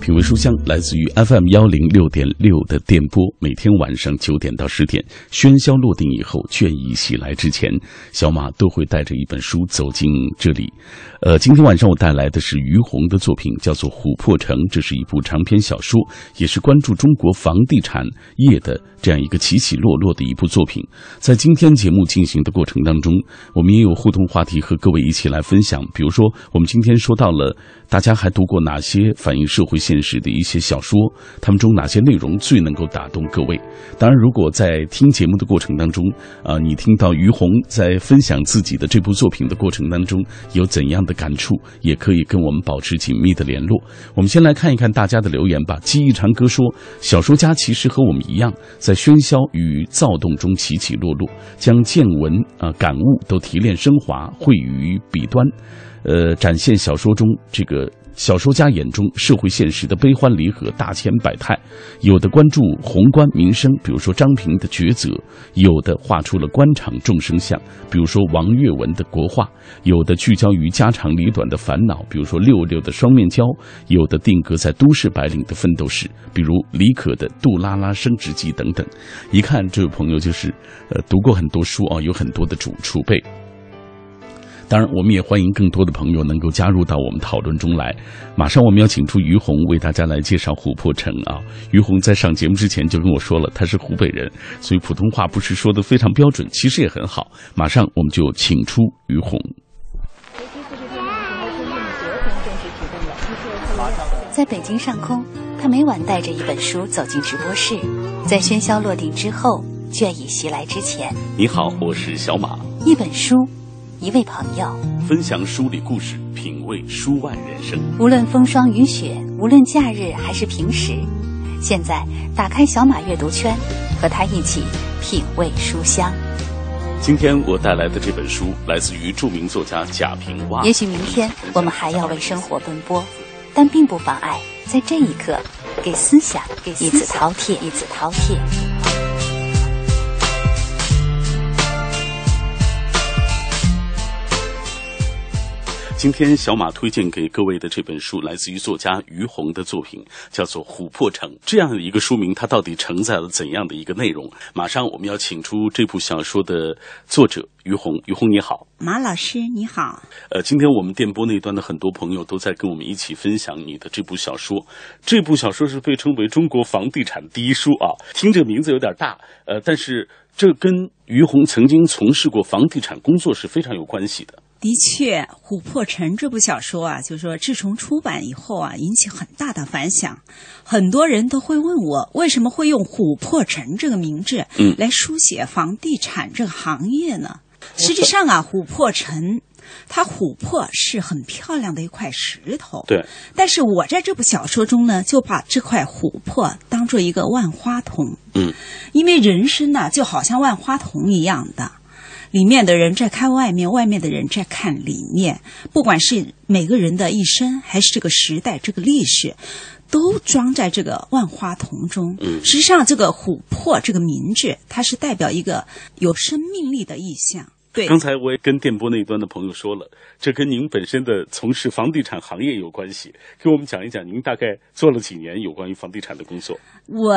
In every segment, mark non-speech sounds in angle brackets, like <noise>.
品味书香来自于 FM 幺零六点六的电波，每天晚上九点到十点，喧嚣落定以后，倦意袭来之前，小马都会带着一本书走进这里。呃，今天晚上我带来的是于红的作品，叫做《琥珀城》，这是一部长篇小说，也是关注中国房地产业的这样一个起起落落的一部作品。在今天节目进行的过程当中，我们也有互动话题和各位一起来分享。比如说，我们今天说到了大家还读过哪些反映社会现实的一些小说，他们中哪些内容最能够打动各位？当然，如果在听节目的过程当中，啊、你听到于红在分享自己的这部作品的过程当中有怎样的感触，也可以跟我们保持紧密的联络。我们先来看一看大家的留言吧。记忆长歌说，小说家其实和我们一样，在喧嚣与躁动中起起落落，将见闻啊、感悟都提炼升华，汇于笔端，呃，展现小说中这个。小说家眼中社会现实的悲欢离合、大千百态，有的关注宏观民生，比如说张平的抉择；有的画出了官场众生相，比如说王岳文的国画；有的聚焦于家长里短的烦恼，比如说六六的双面胶；有的定格在都市白领的奋斗史，比如李可的《杜拉拉升职记》等等。一看这位朋友就是，呃，读过很多书啊，有很多的储储备。当然，我们也欢迎更多的朋友能够加入到我们讨论中来。马上我们要请出于红为大家来介绍琥珀城啊。于红在上节目之前就跟我说了，他是湖北人，所以普通话不是说的非常标准，其实也很好。马上我们就请出于红。在北京上空，他每晚带着一本书走进直播室，在喧嚣落定之后，倦意袭来之前，你好，我是小马，一本书，一位朋友，分享书里故事，品味书外人生。无论风霜雨雪，无论假日还是平时，现在打开小马阅读圈，和他一起品味书香。今天我带来的这本书来自于著名作家贾平凹。也许明天我们还要为生活奔波，但并不妨碍在这一刻给思想给一次饕餮，一次饕餮。今天小马推荐给各位的这本书，来自于作家于红的作品，叫做《琥珀城》。这样的一个书名，它到底承载了怎样的一个内容？马上我们要请出这部小说的作者于红。于红你好，马老师你好，呃，今天我们电波那端的很多朋友都在跟我们一起分享你的这部小说。这部小说是被称为中国房地产第一书啊，听这名字有点大，呃，但是这跟于红曾经从事过房地产工作是非常有关系的。的确，《琥珀城》这部小说啊，就是说自从出版以后啊，引起很大的反响，很多人都会问我为什么会用“琥珀城”这个名字，嗯来书写房地产这个行业呢？实际上啊，琥珀城。它琥珀是很漂亮的一块石头，对。但是我在这部小说中呢，就把这块琥珀当做一个万花筒，嗯，因为人生呢就好像万花筒一样的，里面的人在看外面，外面的人在看里面。不管是每个人的一生，还是这个时代、这个历史，都装在这个万花筒中。嗯实际上，这个琥珀这个名字，它是代表一个有生命力的意象。对，刚才我也跟电波那一端的朋友说了，这跟您本身的从事房地产行业有关系。给我们讲一讲，您大概做了几年有关于房地产的工作？我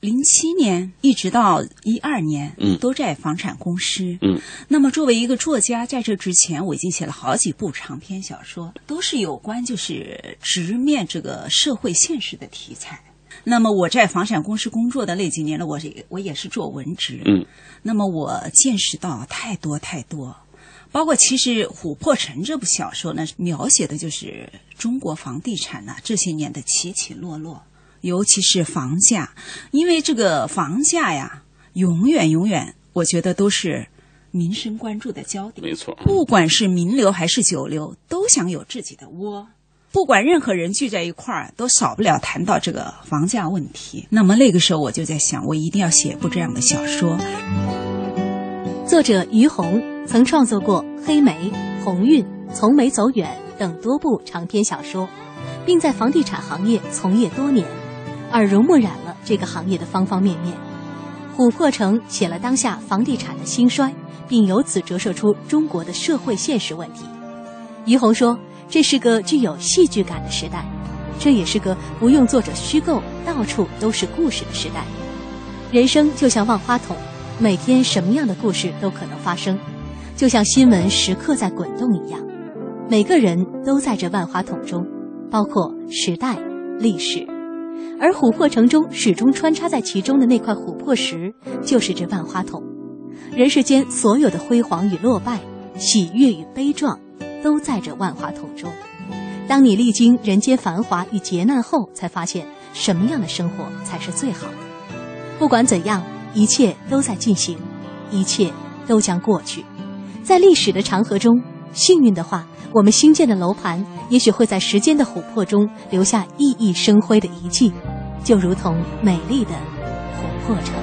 零七年一直到一二年，嗯都在房产公司。嗯，那么作为一个作家，在这之前我已经写了好几部长篇小说，都是有关就是直面这个社会现实的题材。那么我在房产公司工作的那几年呢，我也我也是做文职。嗯，那么我见识到太多太多，包括其实《琥珀城》这部小说呢，描写的就是中国房地产呢、这些年的起起落落，尤其是房价，因为这个房价呀，永远永远，我觉得都是民生关注的焦点。没错。不管是名流还是九流，都想有自己的窝。不管任何人聚在一块儿，都少不了谈到这个房价问题。那么那个时候，我就在想，我一定要写部这样的小说。作者于红曾创作过《黑莓》《鸿运》《从没走远》等多部长篇小说，并在房地产行业从业多年，耳濡目染了这个行业的方方面面。琥珀城写了当下房地产的兴衰，并由此折射出中国的社会现实问题。于洪说：“这是个具有戏剧感的时代，这也是个不用作者虚构、到处都是故事的时代。人生就像万花筒，每天什么样的故事都可能发生，就像新闻时刻在滚动一样。每个人都在这万花筒中，包括时代、历史。”而琥珀城中始终穿插在其中的那块琥珀石，就是这万花筒。人世间所有的辉煌与落败，喜悦与悲壮，都在这万花筒中。当你历经人间繁华与劫难后，才发现什么样的生活才是最好的。不管怎样，一切都在进行，一切都将过去。在历史的长河中，幸运的话，我们新建的楼盘。也许会在时间的琥珀中留下熠熠生辉的遗迹，就如同美丽的琥珀城。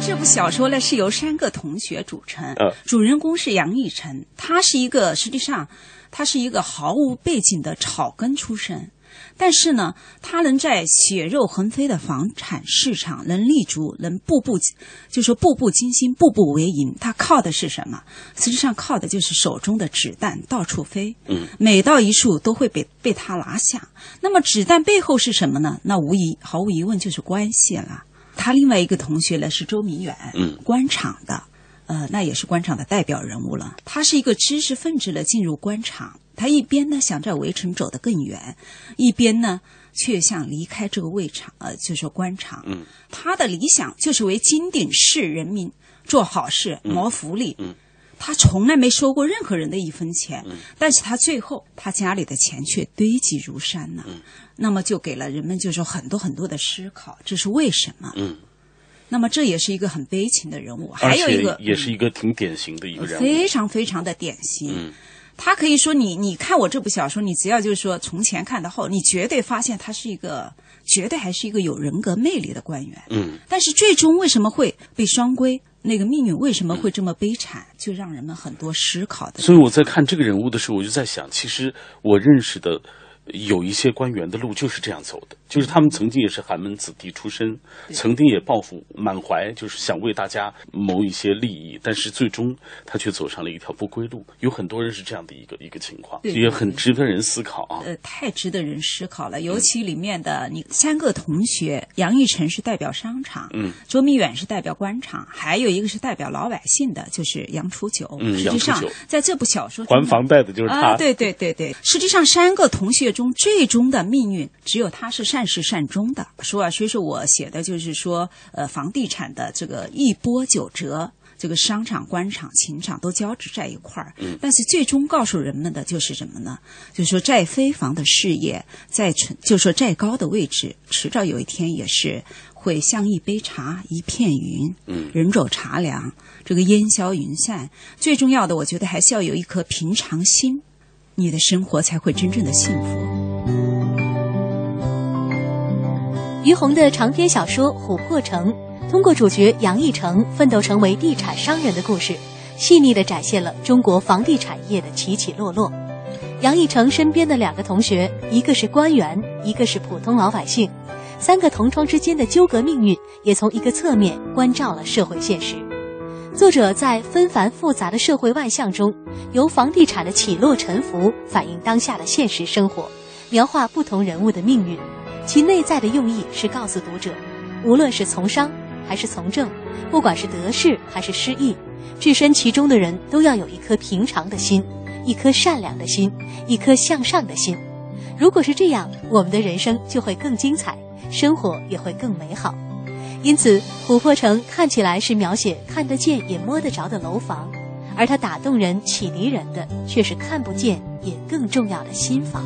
这部小说呢是由三个同学组成，主人公是杨逸晨，他是一个实际上他是一个毫无背景的草根出身。但是呢，他能在血肉横飞的房产市场能立足，能步步，就说步步惊心，步步为营。他靠的是什么？实际上靠的就是手中的子弹到处飞，嗯，每到一处都会被被他拿下。那么子弹背后是什么呢？那无疑毫无疑问就是关系了。他另外一个同学呢是周明远，嗯，官场的，呃，那也是官场的代表人物了。他是一个知识分子的进入官场。他一边呢想在围城走得更远，一边呢却想离开这个围场，呃，就是说官场。嗯，他的理想就是为金鼎市人民做好事、谋福利。嗯，他从来没收过任何人的一分钱。嗯，但是他最后他家里的钱却堆积如山呢。嗯，那么就给了人们就说很多很多的思考，这是为什么？嗯，那么这也是一个很悲情的人物，还有一个也是一个挺典型的一个人物，非常非常的典型。嗯。他可以说你，你看我这部小说，你只要就是说从前看到后，你绝对发现他是一个，绝对还是一个有人格魅力的官员。嗯。但是最终为什么会被双规？那个命运为什么会这么悲惨？就让人们很多思考的。所以我在看这个人物的时候，我就在想，其实我认识的。有一些官员的路就是这样走的，就是他们曾经也是寒门子弟出身，曾经也抱负满怀，就是想为大家谋一些利益，但是最终他却走上了一条不归路。有很多人是这样的一个一个情况，也很值得人思考啊。呃，太值得人思考了，尤其里面的你三个同学，杨逸晨是代表商场，嗯，周明远是代表官场，还有一个是代表老百姓的，就是杨初九。嗯，实际上在这部小说还房贷的就是他。对对对对，实际上三个同学。中最终的命运，只有他是善始善终的。说啊，所以说我写的就是说，呃，房地产的这个一波九折，这个商场、官场、情场都交织在一块儿。嗯。但是最终告诉人们的就是什么呢？就是说，再非房的事业，再存，就说再高的位置，迟早有一天也是会像一杯茶、一片云。嗯。人走茶凉，这个烟消云散。最重要的，我觉得还是要有一颗平常心。你的生活才会真正的幸福。于洪的长篇小说《琥珀城》，通过主角杨逸成奋斗成为地产商人的故事，细腻地展现了中国房地产业的起起落落。杨逸成身边的两个同学，一个是官员，一个是普通老百姓，三个同窗之间的纠葛命运，也从一个侧面关照了社会现实。作者在纷繁复杂的社会万象中，由房地产的起落沉浮反映当下的现实生活，描画不同人物的命运。其内在的用意是告诉读者，无论是从商还是从政，不管是得势还是失意，置身其中的人都要有一颗平常的心，一颗善良的心，一颗向上的心。如果是这样，我们的人生就会更精彩，生活也会更美好。因此，琥珀城看起来是描写看得见也摸得着的楼房，而它打动人、启迪人的却是看不见也更重要的心房。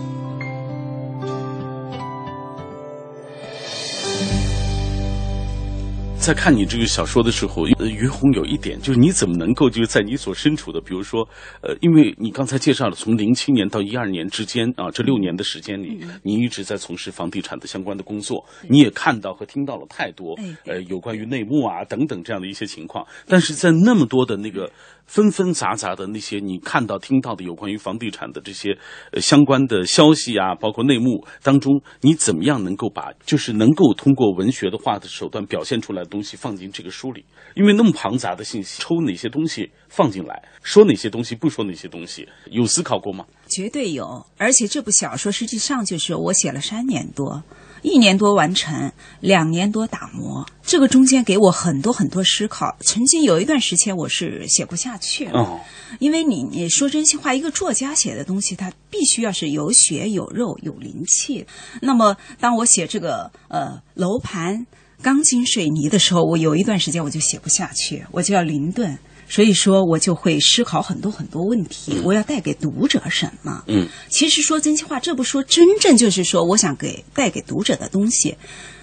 在看你这个小说的时候，呃于红有一点就是你怎么能够就是在你所身处的，比如说，呃，因为你刚才介绍了从零七年到一二年之间啊，这六年的时间里，你一直在从事房地产的相关的工作，你也看到和听到了太多哎，呃，有关于内幕啊等等这样的一些情况，但是在那么多的那个。纷纷杂杂的那些你看到、听到的有关于房地产的这些相关的消息啊，包括内幕当中，你怎么样能够把就是能够通过文学的话的手段表现出来的东西放进这个书里？因为那么庞杂的信息，抽哪些东西放进来，说哪些东西，不说哪些东西，有思考过吗？绝对有，而且这部小说实际上就是我写了三年多，一年多完成，两年多打磨，这个中间给我很多很多思考。曾经有一段时间我是写不下去了，哦，因为你你说真心话，一个作家写的东西，他必须要是有血有肉有灵气。那么当我写这个呃楼盘、钢筋水泥的时候，我有一段时间我就写不下去，我就要停顿。所以说我就会思考很多很多问题，我要带给读者什么？嗯，其实说真心话，这部书真正就是说，我想给带给读者的东西，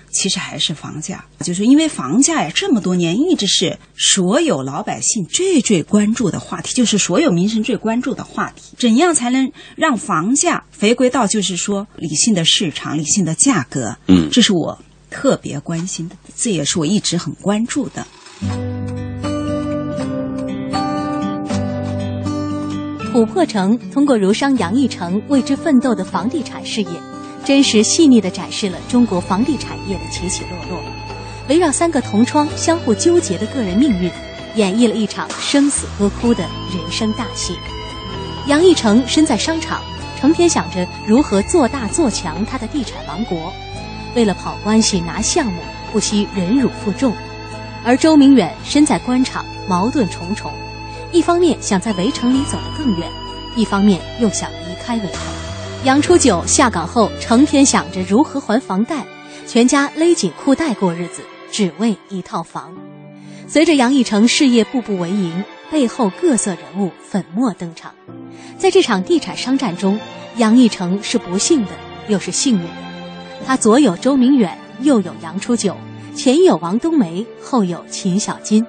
其实还是房价。就是因为房价呀，这么多年一直是所有老百姓最最关注的话题，就是所有民生最关注的话题。怎样才能让房价回归到就是说理性的市场、理性的价格？嗯这是我特别关心的，这也是我一直很关注的。琥珀城通过儒商杨逸成为之奋斗的房地产事业，真实细腻地展示了中国房地产业的起起落落，围绕三个同窗相互纠结的个人命运，演绎了一场生死歌哭的人生大戏。杨逸成身在商场，成天想着如何做大做强他的地产王国，为了跑关系拿项目，不惜忍辱负重；而周明远身在官场，矛盾重重。一方面想在围城里走得更远，一方面又想离开围城。杨初九下岗后，成天想着如何还房贷，全家勒紧裤带过日子，只为一套房。随着杨逸成事业步步为营，背后各色人物粉墨登场。在这场地产商战中，杨逸成是不幸的，又是幸运的。他左有周明远，右有杨初九，前有王冬梅，后有秦小金。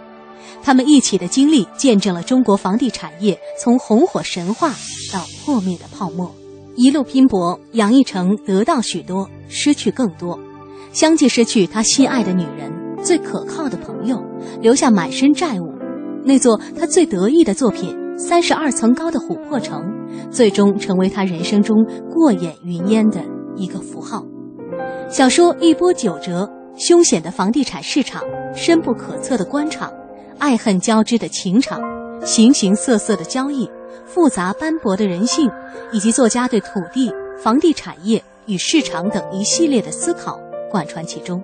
他们一起的经历，见证了中国房地产业从红火神话到破灭的泡沫。一路拼搏，杨逸成得到许多，失去更多。相继失去他心爱的女人、最可靠的朋友，留下满身债务。那座他最得意的作品——三十二层高的琥珀城，最终成为他人生中过眼云烟的一个符号。小说一波九折，凶险的房地产市场，深不可测的官场。爱恨交织的情场，形形色色的交易，复杂斑驳的人性，以及作家对土地、房地产业与市场等一系列的思考贯穿其中。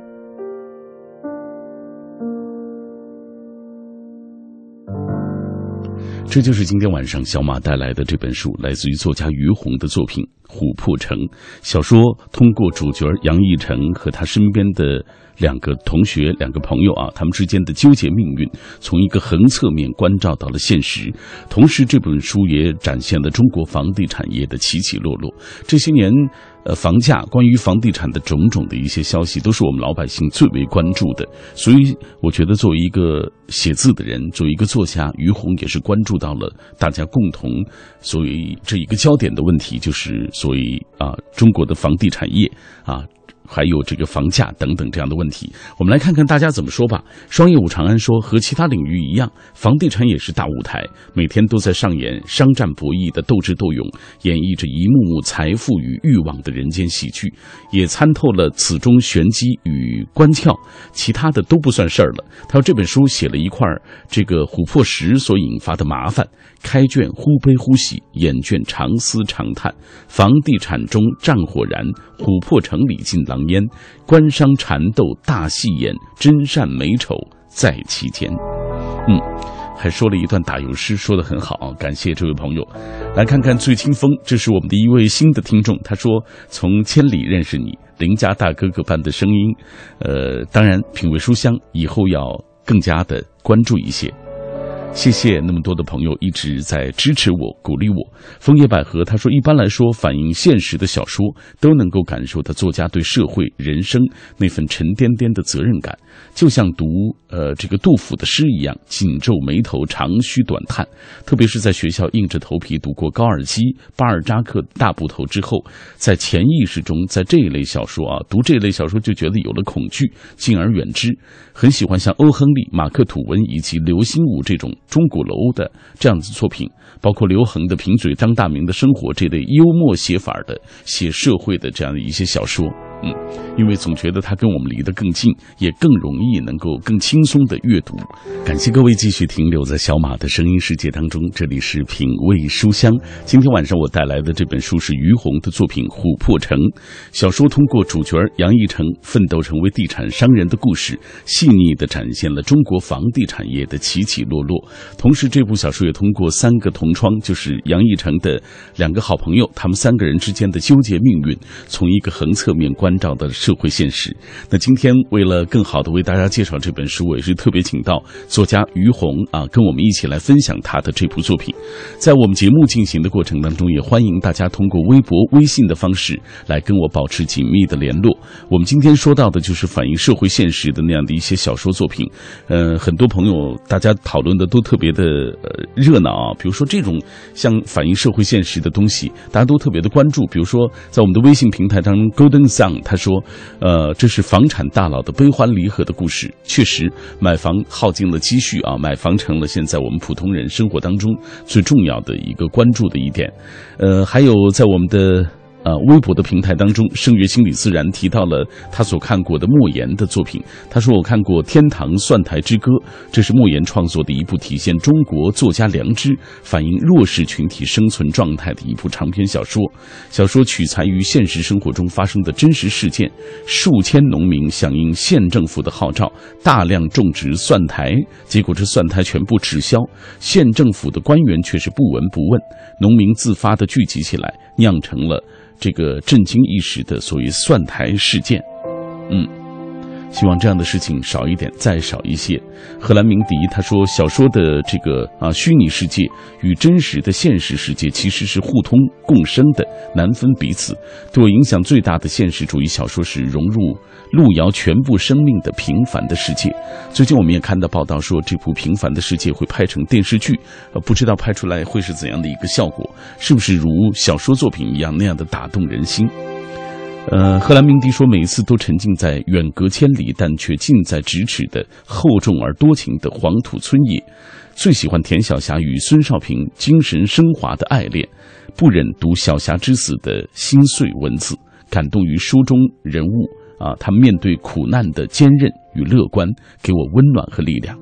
这就是今天晚上小马带来的这本书，来自于作家于红的作品《琥珀城》小说。通过主角杨逸成和他身边的两个同学、两个朋友啊，他们之间的纠结命运，从一个横侧面关照到了现实。同时，这本书也展现了中国房地产业的起起落落。这些年，呃，房价关于房地产的种种的一些消息，都是我们老百姓最为关注的。所以，我觉得作为一个写字的人，作为一个作家，于红也是关注到了大家共同所以这一个焦点的问题，就是所以啊中国的房地产业啊。还有这个房价等等这样的问题，我们来看看大家怎么说吧。双叶武长安说，和其他领域一样，房地产也是大舞台，每天都在上演商战博弈的斗智斗勇，演绎着一幕幕财富与欲望的人间喜剧，也参透了此中玄机与关窍，其他的都不算事儿了。他说这本书写了一块这个琥珀石所引发的麻烦，开卷忽悲忽喜，眼卷长思长叹。房地产中战火燃，琥珀城里进狼烟，官商缠斗大戏演，真善美丑在其间。嗯，还说了一段打油诗，说的很好，感谢这位朋友。来看看醉清风，这是我们的一位新的听众，他说从千里认识你，邻家大哥哥般的声音，呃，当然品味书香，以后要更加的关注一些。谢谢那么多的朋友一直在支持我、鼓励我。枫叶百合他说，一般来说，反映现实的小说都能够感受到作家对社会、人生那份沉甸甸的责任感，就像读呃这个杜甫的诗一样，紧皱眉头，长吁短叹。特别是在学校硬着头皮读过高尔基、巴尔扎克大部头之后，在潜意识中，在这一类小说啊，读这一类小说就觉得有了恐惧，敬而远之。很喜欢像欧亨利、马克吐温以及刘心武这种。钟鼓楼的这样子作品，包括刘恒的《贫嘴张大明的生活》这类幽默写法的写社会的这样的一些小说。嗯，因为总觉得他跟我们离得更近，也更容易能够更轻松的阅读。感谢各位继续停留在小马的声音世界当中，这里是品味书香。今天晚上我带来的这本书是于红的作品《琥珀城》小说，通过主角杨义成奋斗成为地产商人的故事，细腻地展现了中国房地产业的起起落落。同时，这部小说也通过三个同窗，就是杨义成的两个好朋友，他们三个人之间的纠结命运，从一个横侧面观。照的社会现实。那今天为了更好的为大家介绍这本书，我也是特别请到作家于红啊，跟我们一起来分享他的这部作品。在我们节目进行的过程当中，也欢迎大家通过微博、微信的方式来跟我保持紧密的联络。我们今天说到的就是反映社会现实的那样的一些小说作品。呃，很多朋友大家讨论的都特别的呃热闹啊。比如说这种像反映社会现实的东西，大家都特别的关注。比如说在我们的微信平台当中，Golden Sun。他说：“呃，这是房产大佬的悲欢离合的故事。确实，买房耗尽了积蓄啊，买房成了现在我们普通人生活当中最重要的一个关注的一点。呃，还有在我们的。”呃，微博的平台当中，盛月心理自然提到了他所看过的莫言的作品。他说：“我看过《天堂蒜台之歌》，这是莫言创作的一部体现中国作家良知、反映弱势群体生存状态的一部长篇小说。小说取材于现实生活中发生的真实事件：数千农民响应县政府的号召，大量种植蒜台，结果这蒜台全部滞销，县政府的官员却是不闻不问，农民自发的聚集起来，酿成了。”这个震惊一时的所谓“蒜苔事件”，嗯，希望这样的事情少一点，再少一些。荷兰鸣笛他说：“小说的这个啊虚拟世界与真实的现实世界其实是互通共生的，难分彼此。对我影响最大的现实主义小说是融入。”路遥全部生命的平凡的世界，最近我们也看到报道说，这部平凡的世界会拍成电视剧，呃，不知道拍出来会是怎样的一个效果，是不是如小说作品一样那样的打动人心？呃，荷兰鸣笛说，每一次都沉浸在远隔千里但却近在咫尺的厚重而多情的黄土村野，最喜欢田晓霞与孙少平精神升华的爱恋，不忍读晓霞之死的心碎文字，感动于书中人物。啊，他面对苦难的坚韧与乐观，给我温暖和力量。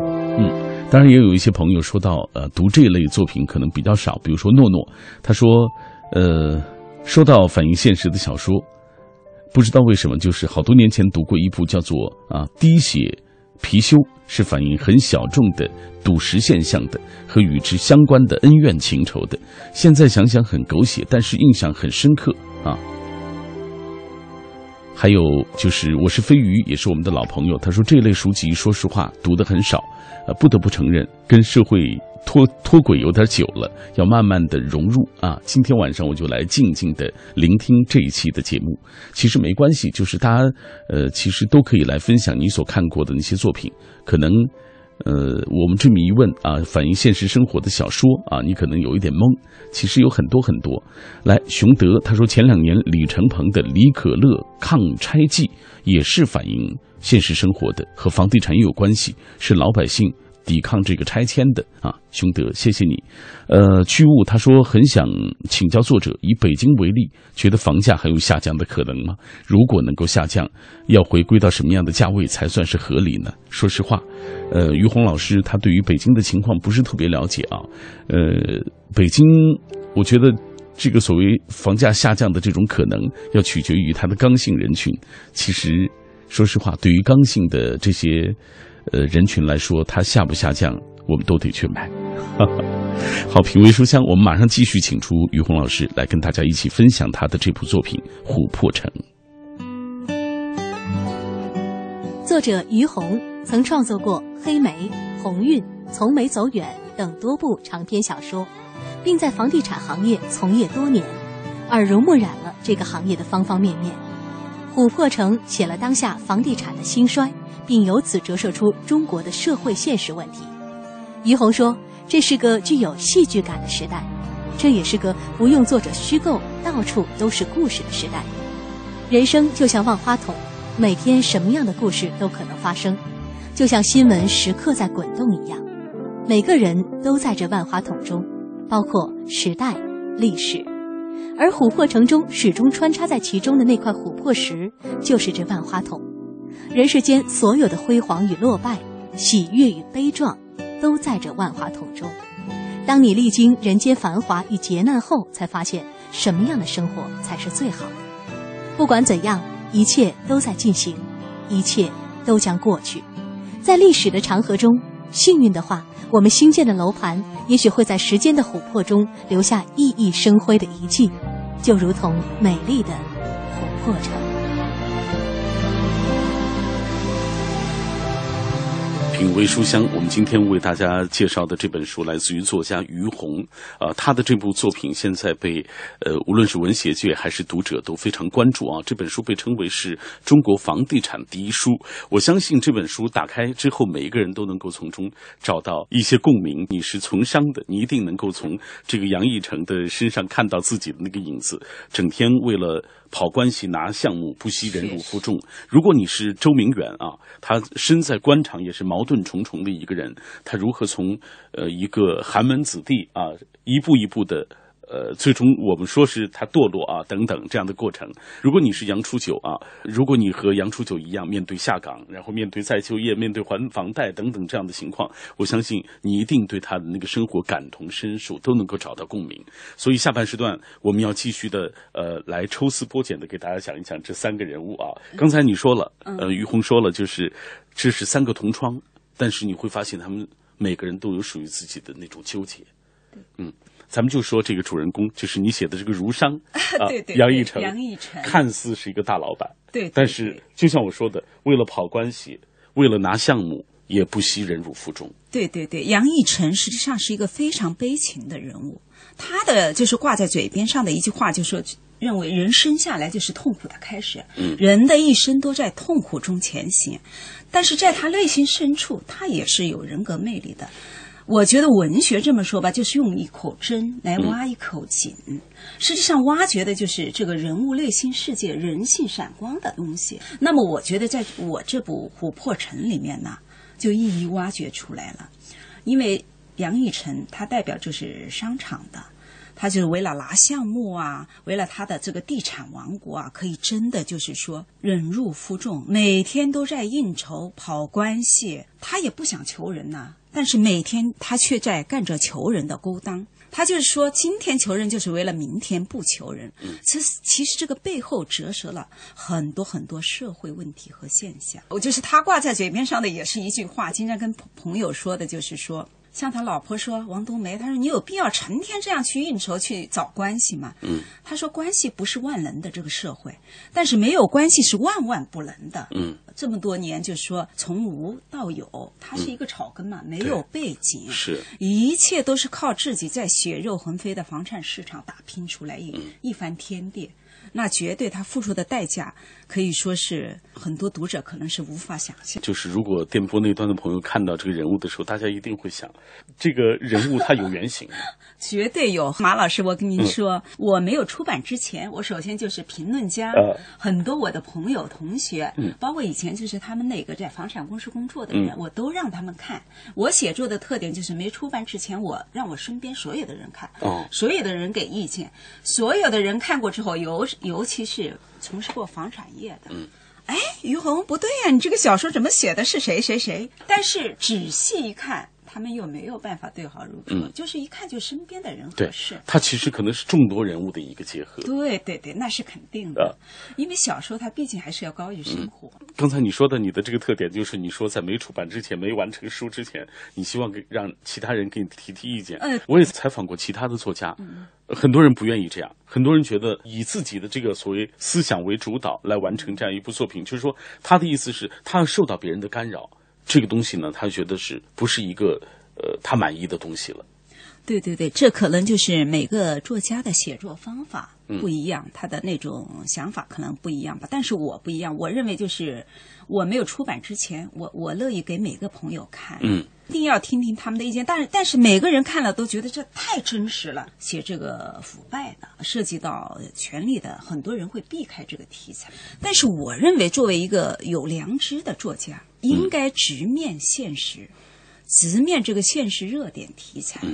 嗯，当然也有一些朋友说到，呃，读这类作品可能比较少。比如说诺诺，他说，呃，说到反映现实的小说，不知道为什么，就是好多年前读过一部叫做《啊滴血貔貅》，是反映很小众的赌石现象的和与之相关的恩怨情仇的。现在想想很狗血，但是印象很深刻啊。还有就是，我是飞鱼，也是我们的老朋友。他说这类书籍，说实话读的很少，呃，不得不承认，跟社会脱脱轨有点久了，要慢慢的融入啊。今天晚上我就来静静的聆听这一期的节目。其实没关系，就是大家呃，其实都可以来分享你所看过的那些作品，可能。呃，我们这么一问啊，反映现实生活的小说啊，你可能有一点懵。其实有很多很多。来，熊德他说，前两年李承鹏的《李可乐抗拆记》也是反映现实生活的，和房地产也有关系，是老百姓。抵抗这个拆迁的啊，兄德，谢谢你。呃，趣物他说很想请教作者，以北京为例，觉得房价还有下降的可能吗？如果能够下降，要回归到什么样的价位才算是合理呢？说实话，呃，于红老师他对于北京的情况不是特别了解啊。呃，北京，我觉得这个所谓房价下降的这种可能，要取决于它的刚性人群。其实，说实话，对于刚性的这些。呃，人群来说，它下不下降，我们都得去买。<laughs> 好，品味书香，我们马上继续请出于红老师来跟大家一起分享他的这部作品《琥珀城》。作者于红曾创作过《黑莓》《鸿运》《从没走远》等多部长篇小说，并在房地产行业从业多年，耳濡目染了这个行业的方方面面。琥珀城写了当下房地产的兴衰，并由此折射出中国的社会现实问题。于洪说：“这是个具有戏剧感的时代，这也是个不用作者虚构、到处都是故事的时代。人生就像万花筒，每天什么样的故事都可能发生，就像新闻时刻在滚动一样。每个人都在这万花筒中，包括时代、历史。而琥珀城中始终穿插在其中的那块琥珀石，就是这万花筒。人世间所有的辉煌与落败，喜悦与悲壮。”都在这万花筒中。当你历经人间繁华与劫难后，才发现什么样的生活才是最好的。不管怎样，一切都在进行，一切都将过去。在历史的长河中，幸运的话，我们新建的楼盘也许会在时间的琥珀中留下熠熠生辉的遗迹，就如同美丽的琥珀城。品味书香，我们今天为大家介绍的这本书来自于作家于红，啊，他的这部作品现在被呃，无论是文学界还是读者都非常关注啊。这本书被称为是中国房地产第一书。我相信这本书打开之后，每一个人都能够从中找到一些共鸣。你是从商的，你一定能够从这个杨义成的身上看到自己的那个影子。整天为了。跑关系拿项目，不惜忍辱负重。如果你是周明远啊，他身在官场也是矛盾重重的一个人，他如何从呃一个寒门子弟啊，一步一步的。呃，最终我们说是他堕落啊，等等这样的过程。如果你是杨初九啊，如果你和杨初九一样面对下岗，然后面对再就业，面对还房贷等等这样的情况，我相信你一定对他的那个生活感同身受，都能够找到共鸣。所以下半时段我们要继续的呃来抽丝剥茧的给大家讲一讲这三个人物啊。刚才你说了，呃，于红说了，就是这是三个同窗，但是你会发现他们每个人都有属于自己的那种纠结，嗯。咱们就说这个主人公，就是你写的这个儒商 <laughs> 啊，杨义成，杨义成看似是一个大老板，对，但是就像我说的，为了跑关系，为了拿项目，也不惜忍辱负重。对对对，杨义成实际上是一个非常悲情的人物，他的就是挂在嘴边上的一句话，就说认为人生下来就是痛苦的开始，嗯，人的一生都在痛苦中前行，但是在他内心深处，他也是有人格魅力的。我觉得文学这么说吧，就是用一口针来挖一口井，实际上挖掘的就是这个人物内心世界、人性闪光的东西。那么，我觉得在我这部《琥珀城》里面呢，就一一挖掘出来了。因为杨义成他代表就是商场的，他就是为了拿项目啊，为了他的这个地产王国啊，可以真的就是说忍辱负重，每天都在应酬、跑关系，他也不想求人呐。但是每天他却在干着求人的勾当，他就是说今天求人就是为了明天不求人。其实其实这个背后折射了很多很多社会问题和现象。我就是他挂在嘴边上的也是一句话，经常跟朋友说的就是说。像他老婆说王冬梅，他说你有必要成天这样去应酬去找关系吗？嗯，他说关系不是万能的这个社会，但是没有关系是万万不能的。嗯，这么多年就说从无到有，他是一个草根嘛，没有背景，是一切都是靠自己在血肉横飞的房产市场打拼出来一一番天地。那绝对他付出的代价可以说是很多读者可能是无法想象。就是如果电波那端的朋友看到这个人物的时候，大家一定会想，这个人物他有原型。<laughs> 绝对有，马老师，我跟您说，我没有出版之前，我首先就是评论家，很多我的朋友、同学，包括以前就是他们那个在房产公司工作的人，我都让他们看。我写作的特点就是没出版之前，我让我身边所有的人看，哦所有的人给意见，所有的人看过之后，尤尤其是从事过房产业的，嗯哎，于红不对呀，你这个小说怎么写的是谁谁谁？但是仔细一看。他们又没有办法对号入座，就是一看就身边的人合适。他其实可能是众多人物的一个结合。对对对，那是肯定的。因为小说它毕竟还是要高于生活。刚才你说的你的这个特点，就是你说在没出版之前、没完成书之前，你希望给让其他人给你提提意见。嗯，我也采访过其他的作家，很多人不愿意这样，很多人觉得以自己的这个所谓思想为主导来完成这样一部作品，就是说他的意思是，他要受到别人的干扰。这个东西呢，他觉得是不是一个呃他满意的东西了？对对对，这可能就是每个作家的写作方法不一样，他的那种想法可能不一样吧。但是我不一样，我认为就是我没有出版之前，我我乐意给每个朋友看，嗯，一定要听听他们的意见。但是但是每个人看了都觉得这太真实了，写这个腐败的，涉及到权力的，很多人会避开这个题材。但是我认为，作为一个有良知的作家，应该直面现实，直面这个现实热点题材。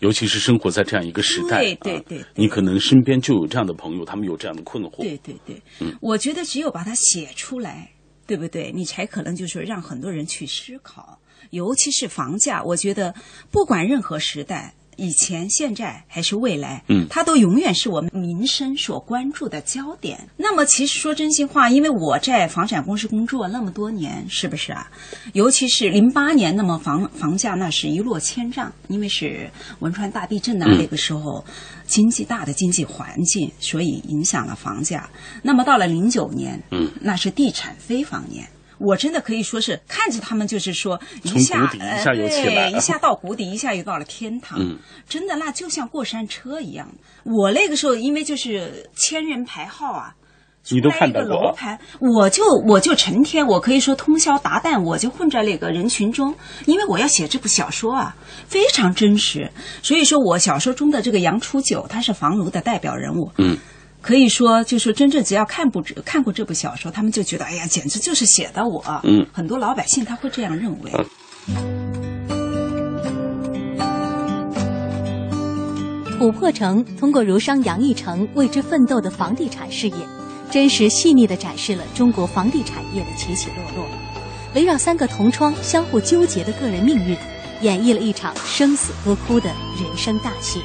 尤其是生活在这样一个时代，对对对啊，你可能身边就有这样的朋友，他们有这样的困惑。对对对，我觉得只有把它写出来，对不对？你才可能就是让很多人去思考，尤其是房价，我觉得不管任何时代。以前、现在还是未来，嗯它都永远是我们民生所关注的焦点。那么，其实说真心话，因为我在房产公司工作那么多年，是不是啊？尤其是零八年，那么房房价那是一落千丈，因为是汶川大地震呐、嗯那个时候经济大的经济环境，所以影响了房价。那么到了零九年，嗯，那是地产非房年。我真的可以说是看着他们，就是说一下谷底一下又起来了对，一下到谷底，一下又到了天堂。嗯真的那就像过山车一样。我那个时候因为就是千人排号啊。你都出来一个看到过楼盘，我就我就成天，我可以说通宵达旦，我就混在那个人群中，因为我要写这部小说啊，非常真实。所以说我小说中的这个杨初九，他是房奴的代表人物。嗯，可以说，就是真正只要看部看过这部小说，他们就觉得，哎呀，简直就是写的我。嗯，很多老百姓他会这样认为。琥珀城通过儒商杨逸成为之奋斗的房地产事业，真实细腻地展示了中国房地产业的起起落落，围绕三个同窗相互纠结的个人命运，演绎了一场生死歌哭的人生大戏。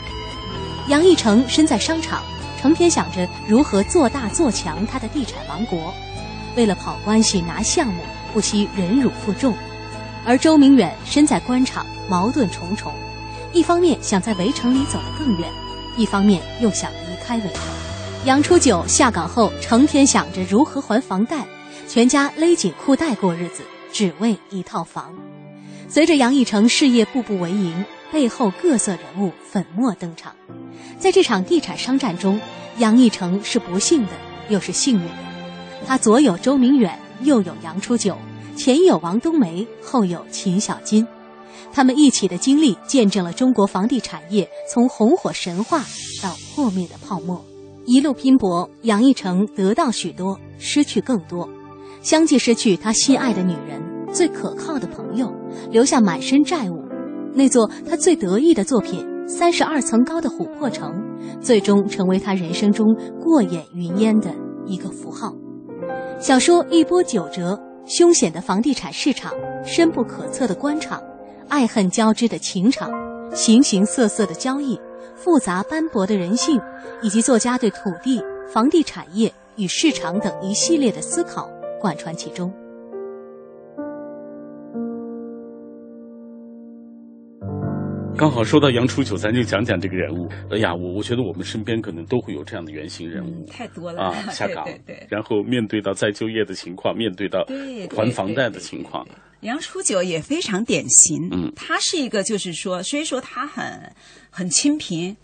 杨逸成身在商场，成天想着如何做大做强他的地产王国，为了跑关系拿项目，不惜忍辱负重；而周明远身在官场，矛盾重重。一方面想在围城里走得更远，一方面又想离开围城。杨初九下岗后，成天想着如何还房贷，全家勒紧裤带过日子，只为一套房。随着杨逸成事业步步为营，背后各色人物粉墨登场。在这场地产商战中，杨逸成是不幸的，又是幸运的。他左有周明远，右有杨初九，前有王冬梅，后有秦小金。他们一起的经历，见证了中国房地产业从红火神话到破灭的泡沫。一路拼搏，杨逸成得到许多，失去更多，相继失去他心爱的女人、最可靠的朋友，留下满身债务。那座他最得意的作品——三十二层高的琥珀城，最终成为他人生中过眼云烟的一个符号。小说一波九折，凶险的房地产市场，深不可测的官场。爱恨交织的情场，形形色色的交易，复杂斑驳的人性，以及作家对土地、房地产业与市场等一系列的思考贯穿其中。刚好说到杨初九，咱就讲讲这个人物。哎呀，我我觉得我们身边可能都会有这样的原型人物。嗯，太多了。啊，<laughs> 下岗，对对对。然后面对到再就业的情况，面对到还房贷的情况，杨初九也非常典型，嗯。他是一个就是说，虽说他很很清贫，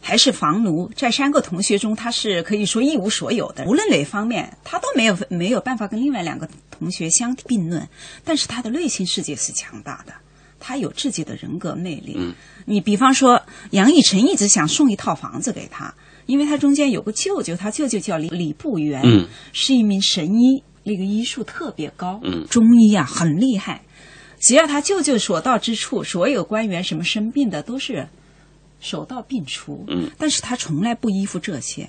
还是房奴，在三个同学中，他是可以说一无所有的，无论哪方面，他都没有没有办法跟另外两个同学相并论，但是他的内心世界是强大的。他有自己的人格魅力。嗯，你比方说，杨逸晨一直想送一套房子给他，因为他中间有个舅舅，他舅舅叫李李步元，嗯，是一名神医，那个医术特别高，嗯中医啊很厉害。只要他舅舅所到之处，所有官员什么生病的都是手到病除。嗯，但是他从来不依附这些，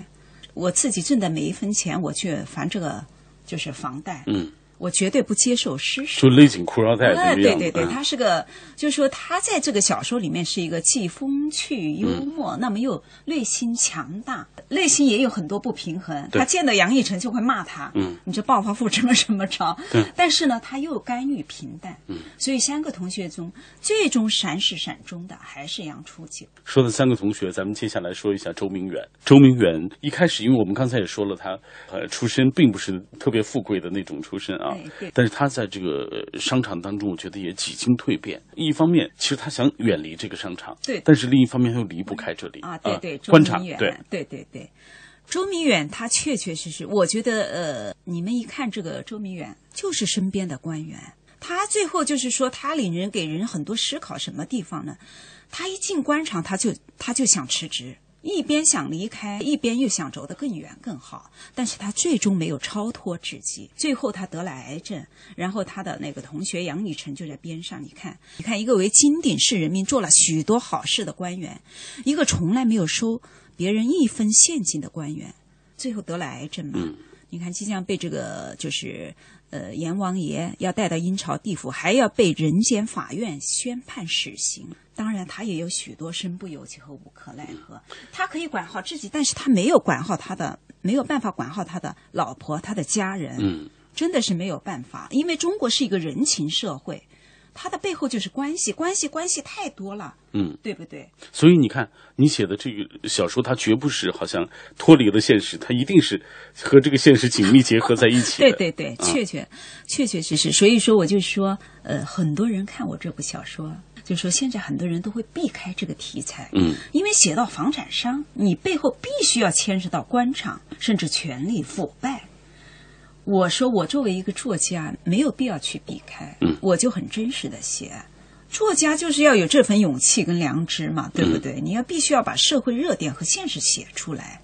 我自己挣的每一分钱，我去还这个就是房贷。嗯，我绝对不接受施舍。就勒紧裤腰带。对对对，嗯他是个，就是说他在这个小说里面是一个既风趣幽默，那么又内心强大，内心也有很多不平衡。他见到杨逸晨就会骂他，嗯，你这暴发户怎么怎么着？对但是呢，他又甘于平淡，嗯，所以三个同学中最终闪是闪中的还是杨初九。说的三个同学，咱们接下来说一下周明远。周明远一开始，因为我们刚才也说了他，呃，出身并不是特别富贵的那种出身啊，但是他在这个呃商场当中，我觉得也几经蜕变。一方面，其实他想远离这个商场，对但是另一方面又离不开这里啊，对对，周观察明远，对，对对对，周明远他确确实实，我觉得呃，你们一看这个周明远，就是身边的官员，他最后就是说他领人给人很多思考，什么地方呢？他一进官场，他就他就想辞职。一边想离开，一边又想走得更远更好，但是他最终没有超脱自己，最后他得了癌症，然后他的那个同学杨雨辰就在边上，你看，你看一个为金鼎市人民做了许多好事的官员，一个从来没有收别人一分现金的官员，最后得了癌症嘛，你看即将被这个就是呃阎王爷要带到阴曹地府，还要被人间法院宣判死刑。当然，他也有许多身不由己和无可奈何。他可以管好自己，但是他没有管好他的，没有办法管好他的老婆、他的家人。嗯，真的是没有办法，因为中国是一个人情社会，它的背后就是关系，关系关系太多了，嗯，对不对？所以你看，你写的这个小说，它绝不是好像脱离了现实，它一定是和这个现实紧密结合在一起的。<laughs> 对对对，啊确确确确实实。所以说，我就说，呃，很多人看我这部小说，就说现在很多人都会避开这个题材，嗯，因为写到房产商，你背后必须要牵涉到官场，甚至权力腐败。我说，我作为一个作家，没有必要去避开，嗯我就很真实的写。作家就是要有这份勇气跟良知嘛，对不对？你要必须要把社会热点和现实写出来。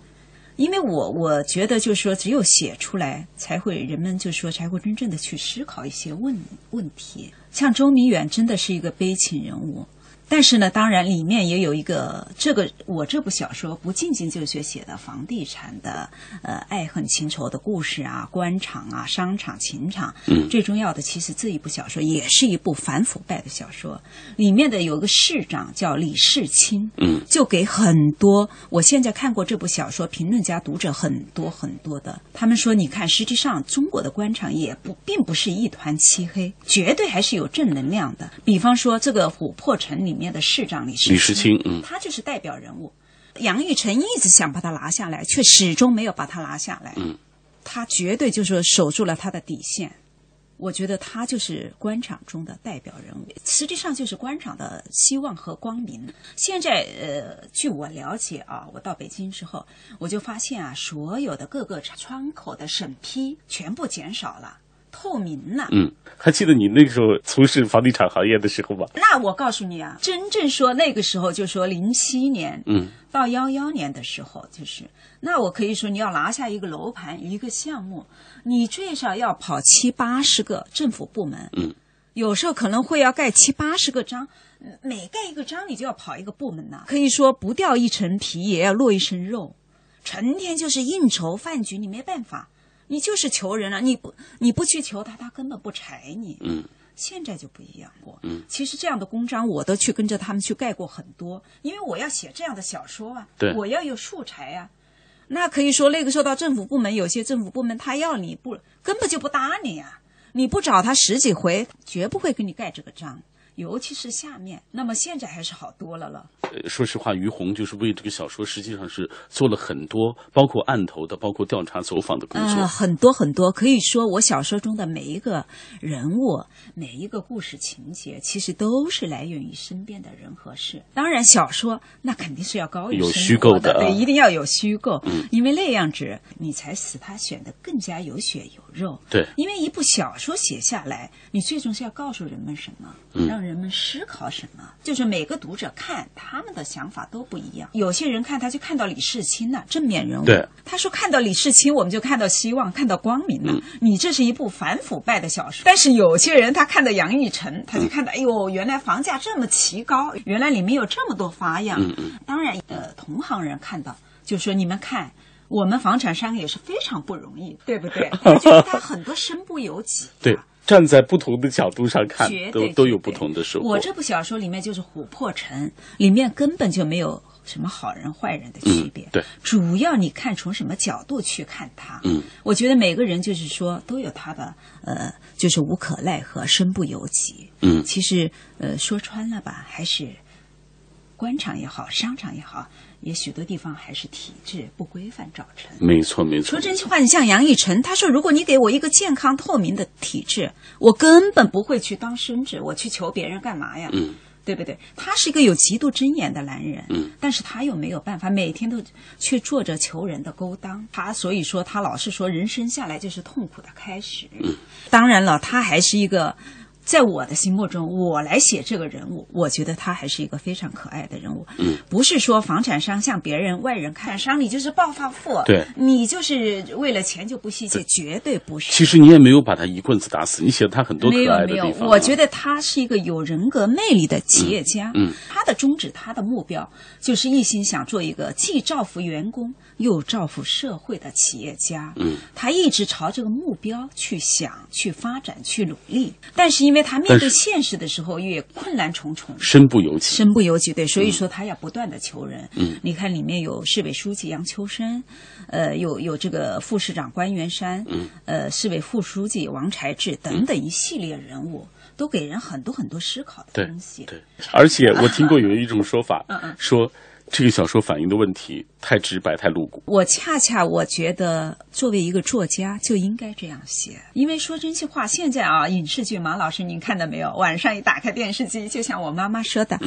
因为我我觉得就是说，只有写出来，才会人们就说才会真正的去思考一些问问题。像周明远真的是一个悲情人物，但是呢，当然里面也有一个这个我这部小说不仅仅就是写的房地产的呃爱恨情仇的故事啊，官场啊，商场、情场。嗯最重要的，其实这一部小说也是一部反腐败的小说，里面的有个市长叫李世清。嗯就给很多我现在看过这部小说评论家读者很多很多的，他们说，你看，实际上中国的官场也不并不是一团漆黑，绝对还是有正能量的。比方说，这个琥珀城里面的市长李世李世清嗯他就是代表人物。杨玉成一直想把他拿下来，却始终没有把他拿下来。嗯，他绝对就是守住了他的底线。我觉得他就是官场中的代表人物，实际上就是官场的希望和光明。现在，呃，据我了解啊，我到北京之后，我就发现啊，所有的各个窗口的审批全部减少了，透明了。嗯，还记得你那个时候从事房地产行业的时候吗？那我告诉你啊，真正说那个时候，就说零七年，嗯，到幺幺年的时候，就是那我可以说，你要拿下一个楼盘一个项目，你最少要跑七八十个政府部门，嗯，有时候可能会要盖七八十个章，嗯每盖一个章你就要跑一个部门呐、可以说不掉一层皮也要落一身肉，成天就是应酬饭局，你没办法，你就是求人了、你不你不去求他，他根本不睬你，嗯。现在就不一样过。嗯，其实这样的公章我都去跟着他们去盖过很多，因为我要写这样的小说啊，对我要有素材啊。那可以说，那个时候到政府部门，有些政府部门他要你不根本就不搭你呀、你不找他十几回，绝不会给你盖这个章。尤其是下面，那么现在还是好多了了。呃说实话，于红就是为这个小说，实际上是做了很多，包括案头的，包括调查走访的工作。呃，很多很多，可以说我小说中的每一个人物、每一个故事情节，其实都是来源于身边的人和事。当然，小说那肯定是要高于有虚构的啊对，一定要有虚构，嗯因为那样子你才使它显得更加有血有肉。对因为一部小说写下来，你最终是要告诉人们什么，嗯让人们思考什么，就是每个读者看他们的想法都不一样。有些人看他就看到李世清了，正面人物。对他说看到李世清，我们就看到希望，看到光明了。嗯你这是一部反腐败的小说。但是有些人他看到杨玉成，他嗯就看到，哎呦，原来房价这么奇高，原来里面有这么多花样。当然，呃，同行人看到就说你们看。我们房产商也是非常不容易，对不对？他觉得他很多身不由己、啊。对，站在不同的角度上看，都都有不同的收获。我这部小说里面就是琥珀城，里面根本就没有什么好人坏人的区别。嗯对主要你看从什么角度去看它。嗯，我觉得每个人就是说都有他的呃，就是无可奈何，身不由己。嗯其实呃，说穿了吧，还是官场也好，商场也好，也许多地方还是体制不规范造成。没错，没错。说真心话，你像杨逸晨，他说如果你给我一个健康透明的体制，我根本不会去当绅职，我去求别人干嘛呀？嗯。对不对？他是一个有极度尊严的男人，嗯，但是他又没有办法，每天都去做着求人的勾当。他所以说，他老是说人生下来就是痛苦的开始。嗯，当然了，他还是一个。在我的心目中，我来写这个人物，我觉得他还是一个非常可爱的人物。嗯，不是说房产商像别人外人看商你就是暴发户，对，你就是为了钱就不惜一切，绝对不是。其实你也没有把他一棍子打死，你写了他很多可爱的地方。没有，没有。我觉得他是一个有人格魅力的企业家。嗯，他的宗旨，他的目标就是一心想做一个既造福员工又造福社会的企业家。嗯，他一直朝这个目标去想、去发展、去努力，但是因为他面对现实的时候也困难重重，身不由己，身不由己。对，所以说他要不断的求人。嗯，你看里面有市委书记杨秋生，呃，有有这个副市长关元山，嗯，呃，市委副书记王才志等等一系列人物，都给人很多很多思考的东西。对，而且我听过有一种说法，嗯嗯，说。这个小说反映的问题太直白、太露骨。我恰恰我觉得，作为一个作家就应该这样写。因为说真心话，现在啊，影视剧，马老师您看到没有？晚上一打开电视机，就像我妈妈说的：“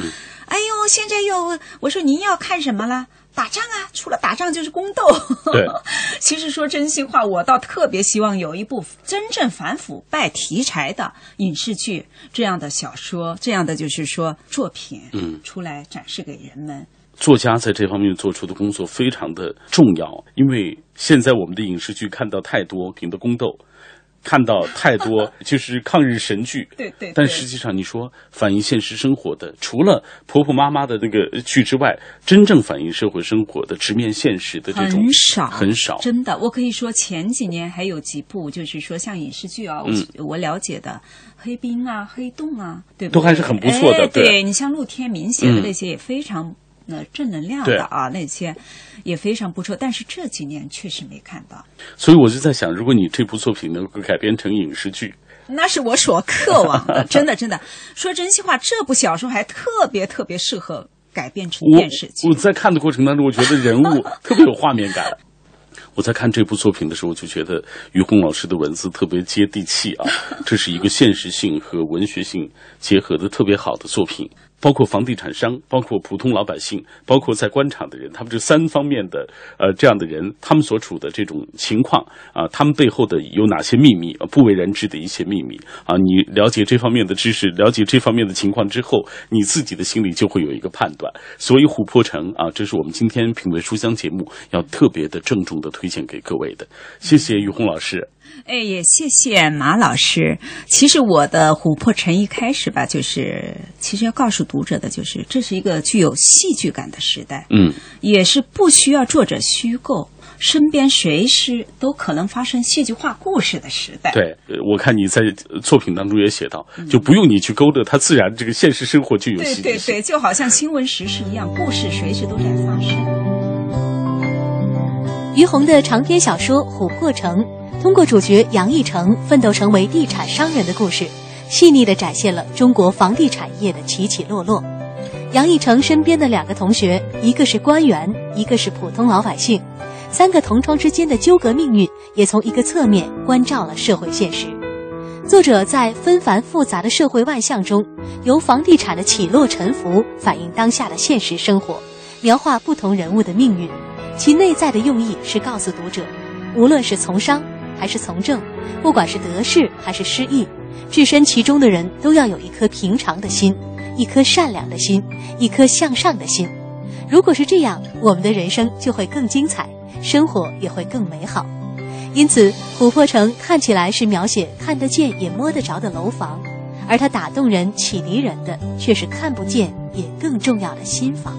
哎呦，现在又……我说您要看什么了？打仗啊！除了打仗就是宫斗。”对。<laughs> 其实说真心话，我倒特别希望有一部真正反腐败题材的影视剧，这样的小说，这样的就是说作品，嗯，出来展示给人们。作家在这方面做出的工作非常的重要，因为现在我们的影视剧看到太多平的宫斗，看到太多 <laughs> 就是抗日神剧。对对。但实际上，你说反映现实生活的，除了婆婆妈妈的那个剧之外，真正反映社会生活的、直面现实的这种很少很少。真的，我可以说前几年还有几部，就是说像影视剧啊，我我了解的《黑冰》啊，《黑洞》啊，对不对？都还是很不错的。对你像陆天明写的那些也非常。那正能量的啊，那些也非常不错，但是这几年确实没看到。所以我就在想，如果你这部作品能够改编成影视剧，那是我所渴望的。真的，真的，说真心话，这部小说还特别特别适合改编成电视剧。我在看的过程当中，我觉得人物 <laughs> 特别有画面感。我在看这部作品的时候，就觉得于红老师的文字特别接地气啊，这是一个现实性和文学性结合的特别好的作品。包括房地产商，包括普通老百姓，包括在官场的人，他们这三方面的呃这样的人，他们所处的这种情况啊，他们背后的有哪些秘密，不为人知的一些秘密啊？你了解这方面的知识，了解这方面的情况之后，你自己的心里就会有一个判断。所以，琥珀城啊，这是我们今天品味书香节目要特别的郑重的推荐给各位的。谢谢于红老师。哎，也谢谢马老师。其实我的琥珀城一开始吧，就是其实要告诉读者的，就是这是一个具有戏剧感的时代。嗯，也是不需要作者虚构，身边随时都可能发生戏剧化故事的时代。对，我看你在作品当中也写到，就不用你去勾勒，它自然这个现实生活就有戏剧。对对对，就好像新闻时事一样，故事随时都在发生。于红的长篇小说《琥珀城》。通过主角杨逸成奋斗成为地产商人的故事，细腻地展现了中国房地产业的起起落落。杨逸成身边的两个同学，一个是官员，一个是普通老百姓，三个同窗之间的纠葛命运，也从一个侧面关照了社会现实。作者在纷繁复杂的社会万象中，由房地产的起落沉浮反映当下的现实生活，描画不同人物的命运。其内在的用意是告诉读者，无论是从商。还是从政，不管是得势还是失意，置身其中的人都要有一颗平常的心，一颗善良的心，一颗向上的心。如果是这样，我们的人生就会更精彩，生活也会更美好。因此，琥珀城看起来是描写看得见也摸得着的楼房，而它打动人、启迪人的却是看不见也更重要的心房。